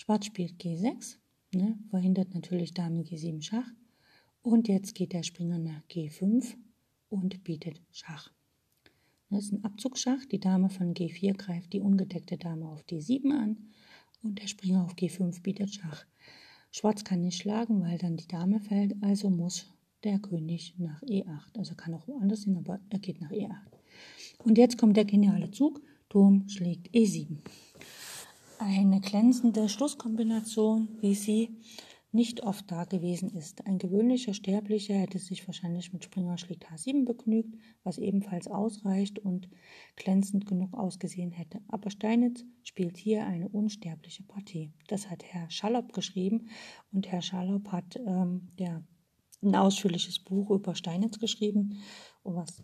Schwarz spielt G6, ne, verhindert natürlich Dame G7 Schach. Und jetzt geht der Springer nach G5 und bietet Schach. Das ist ein Abzugsschach. Die Dame von G4 greift die ungedeckte Dame auf D7 an und der Springer auf G5 bietet Schach. Schwarz kann nicht schlagen, weil dann die Dame fällt, also muss der König nach E8. Also kann auch woanders hin, aber er geht nach E8. Und jetzt kommt der geniale Zug. Turm schlägt E7. Eine glänzende Schlusskombination, wie sie nicht oft da gewesen ist. Ein gewöhnlicher Sterblicher hätte sich wahrscheinlich mit Springer schlägt H7 begnügt, was ebenfalls ausreicht und glänzend genug ausgesehen hätte. Aber Steinitz spielt hier eine unsterbliche Partie. Das hat Herr Schallop geschrieben und Herr Schallop hat ähm, ja, ein ausführliches Buch über Steinitz geschrieben, was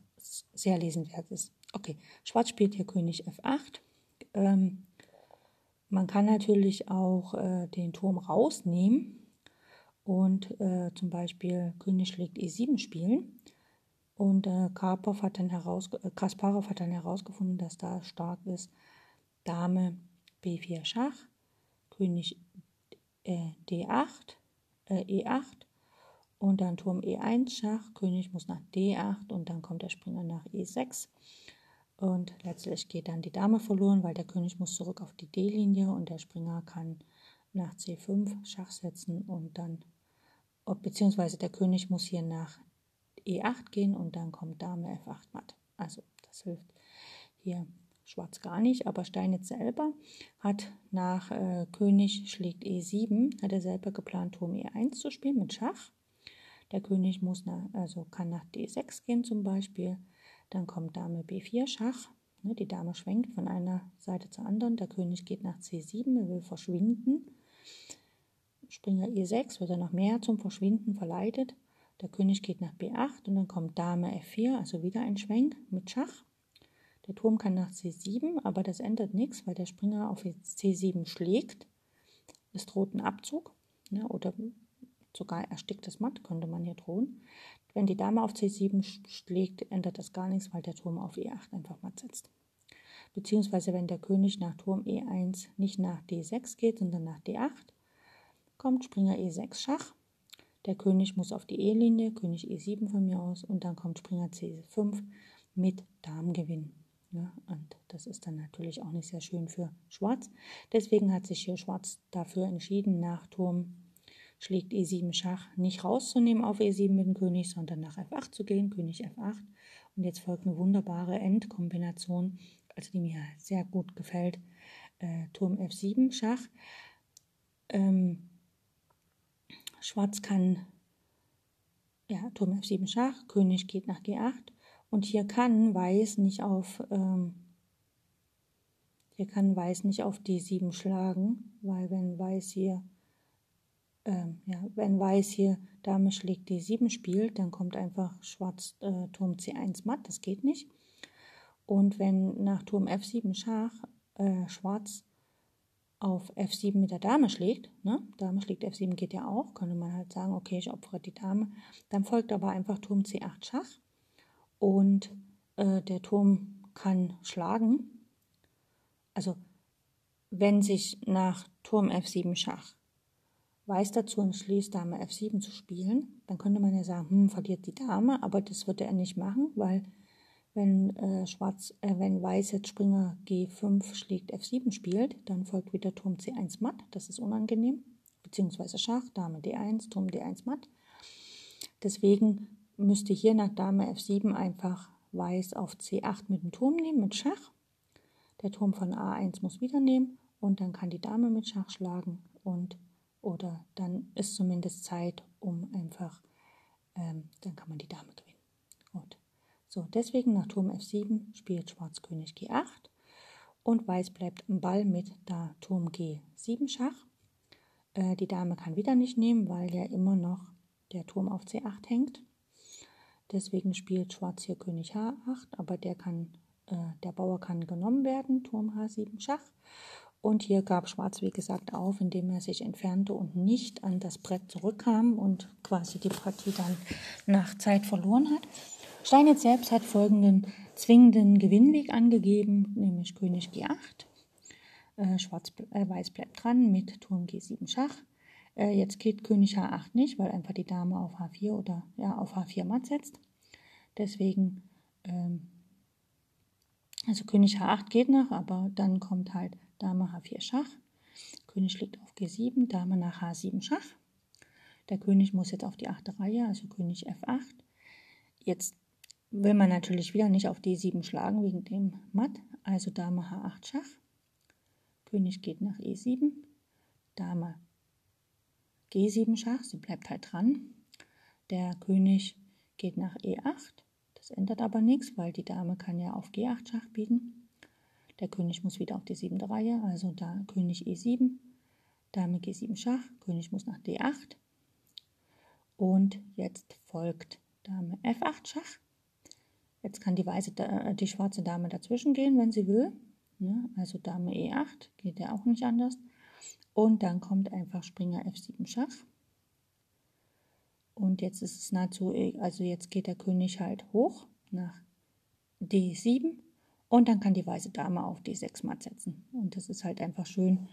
sehr lesenswert ist. Okay, Schwarz spielt hier König F8. Ähm, man kann natürlich auch äh, den Turm rausnehmen und äh, zum Beispiel König schlägt E7 spielen. Und äh, Karpov hat dann heraus, äh, Kasparov hat dann herausgefunden, dass da stark ist Dame B4 Schach, König äh, D8, äh, E8 und dann Turm E1 Schach, König muss nach D8 und dann kommt der Springer nach E6. Und letztlich geht dann die Dame verloren, weil der König muss zurück auf die D-Linie und der Springer kann nach C5 Schach setzen und dann, beziehungsweise der König muss hier nach E8 gehen und dann kommt Dame F8 matt. Also das hilft hier Schwarz gar nicht, aber Steinitz selber hat nach äh, König schlägt E7, hat er selber geplant, Turm E1 zu spielen mit Schach. Der König muss nach, also kann nach D6 gehen zum Beispiel. Dann kommt Dame B4 Schach. Ne, die Dame schwenkt von einer Seite zur anderen. Der König geht nach C7, er will verschwinden. Springer E6 wird er noch mehr zum Verschwinden verleitet. Der König geht nach B8 und dann kommt Dame F4, also wieder ein Schwenk mit Schach. Der Turm kann nach C7, aber das ändert nichts, weil der Springer auf C7 schlägt. Es droht ein Abzug ne, oder sogar ersticktes Matt könnte man hier drohen. Wenn die Dame auf C7 schlägt, ändert das gar nichts, weil der Turm auf E8 einfach matt setzt. Beziehungsweise wenn der König nach Turm E1 nicht nach D6 geht, sondern nach D8, kommt Springer E6 Schach. Der König muss auf die E-Linie, König E7 von mir aus und dann kommt Springer C5 mit Damengewinn. Ja, und das ist dann natürlich auch nicht sehr schön für Schwarz. Deswegen hat sich hier Schwarz dafür entschieden, nach Turm schlägt E7 Schach nicht rauszunehmen auf E7 mit dem König, sondern nach F8 zu gehen, König F8. Und jetzt folgt eine wunderbare Endkombination, also die mir sehr gut gefällt. Äh, Turm F7 Schach. Ähm, Schwarz kann ja, Turm F7 Schach, König geht nach G8 und hier kann Weiß nicht auf ähm, hier kann Weiß nicht auf die 7 schlagen, weil wenn Weiß hier ähm, ja, wenn Weiß hier Dame schlägt D7 spielt, dann kommt einfach Schwarz äh, Turm C1 matt, das geht nicht. Und wenn nach Turm F7 Schach äh, Schwarz auf F7 mit der Dame schlägt, ne? Dame schlägt F7 geht ja auch, könnte man halt sagen, okay, ich opfere die Dame. Dann folgt aber einfach Turm C8 Schach und äh, der Turm kann schlagen. Also wenn sich nach Turm F7 Schach Weiß dazu entschließt, Dame F7 zu spielen, dann könnte man ja sagen, hm, verliert die Dame, aber das würde er nicht machen, weil wenn äh, Schwarz, äh, wenn Weiß jetzt Springer G5 schlägt F7 spielt, dann folgt wieder Turm C1 matt. Das ist unangenehm. Beziehungsweise Schach, Dame D1, Turm D1 matt. Deswegen müsste hier nach Dame F7 einfach Weiß auf C8 mit dem Turm nehmen, mit Schach. Der Turm von A1 muss wieder nehmen und dann kann die Dame mit Schach schlagen und oder dann ist zumindest Zeit, um einfach, ähm, dann kann man die Dame gewinnen. Gut. So, deswegen nach Turm F7 spielt Schwarz König G8 und Weiß bleibt am Ball mit da Turm G7 Schach. Äh, die Dame kann wieder nicht nehmen, weil ja immer noch der Turm auf C8 hängt. Deswegen spielt Schwarz hier König H8, aber der kann, äh, der Bauer kann genommen werden, Turm H7 Schach. Und hier gab Schwarz, wie gesagt, auf, indem er sich entfernte und nicht an das Brett zurückkam und quasi die Partie dann nach Zeit verloren hat. Steinitz selbst hat folgenden zwingenden Gewinnweg angegeben, nämlich König G8. Äh, Schwarz, äh, Weiß bleibt dran mit Turm G7 Schach. Äh, jetzt geht König H8 nicht, weil einfach die Dame auf H4 oder ja, auf H4 matt setzt. Deswegen, ähm, also König H8 geht noch, aber dann kommt halt Dame H4 Schach. König schlägt auf G7, Dame nach H7 Schach. Der König muss jetzt auf die achte Reihe, also König F8. Jetzt will man natürlich wieder nicht auf D7 schlagen wegen dem Matt, also Dame H8 Schach. König geht nach E7, Dame G7 Schach, sie bleibt halt dran. Der König geht nach E8, das ändert aber nichts, weil die Dame kann ja auf G8 Schach bieten. Der König muss wieder auf die siebte Reihe, also da König E7, Dame G7 Schach, König muss nach D8 und jetzt folgt Dame F8 Schach. Jetzt kann die, weiße, äh, die schwarze Dame dazwischen gehen, wenn sie will. Ja, also Dame E8 geht ja auch nicht anders. Und dann kommt einfach Springer F7 Schach. Und jetzt ist es nahezu, also jetzt geht der König halt hoch nach D7 und dann kann die weiße Dame auf D6 matt setzen. Und das ist halt einfach schön,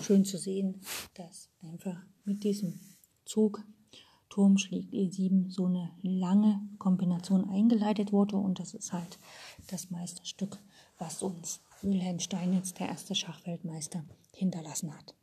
schön zu sehen, dass einfach mit diesem Zug Turm schlägt E7 so eine lange Kombination eingeleitet wurde und das ist halt das Meisterstück, was uns Wilhelm Steinitz, der erste Schachweltmeister, hinterlassen hat.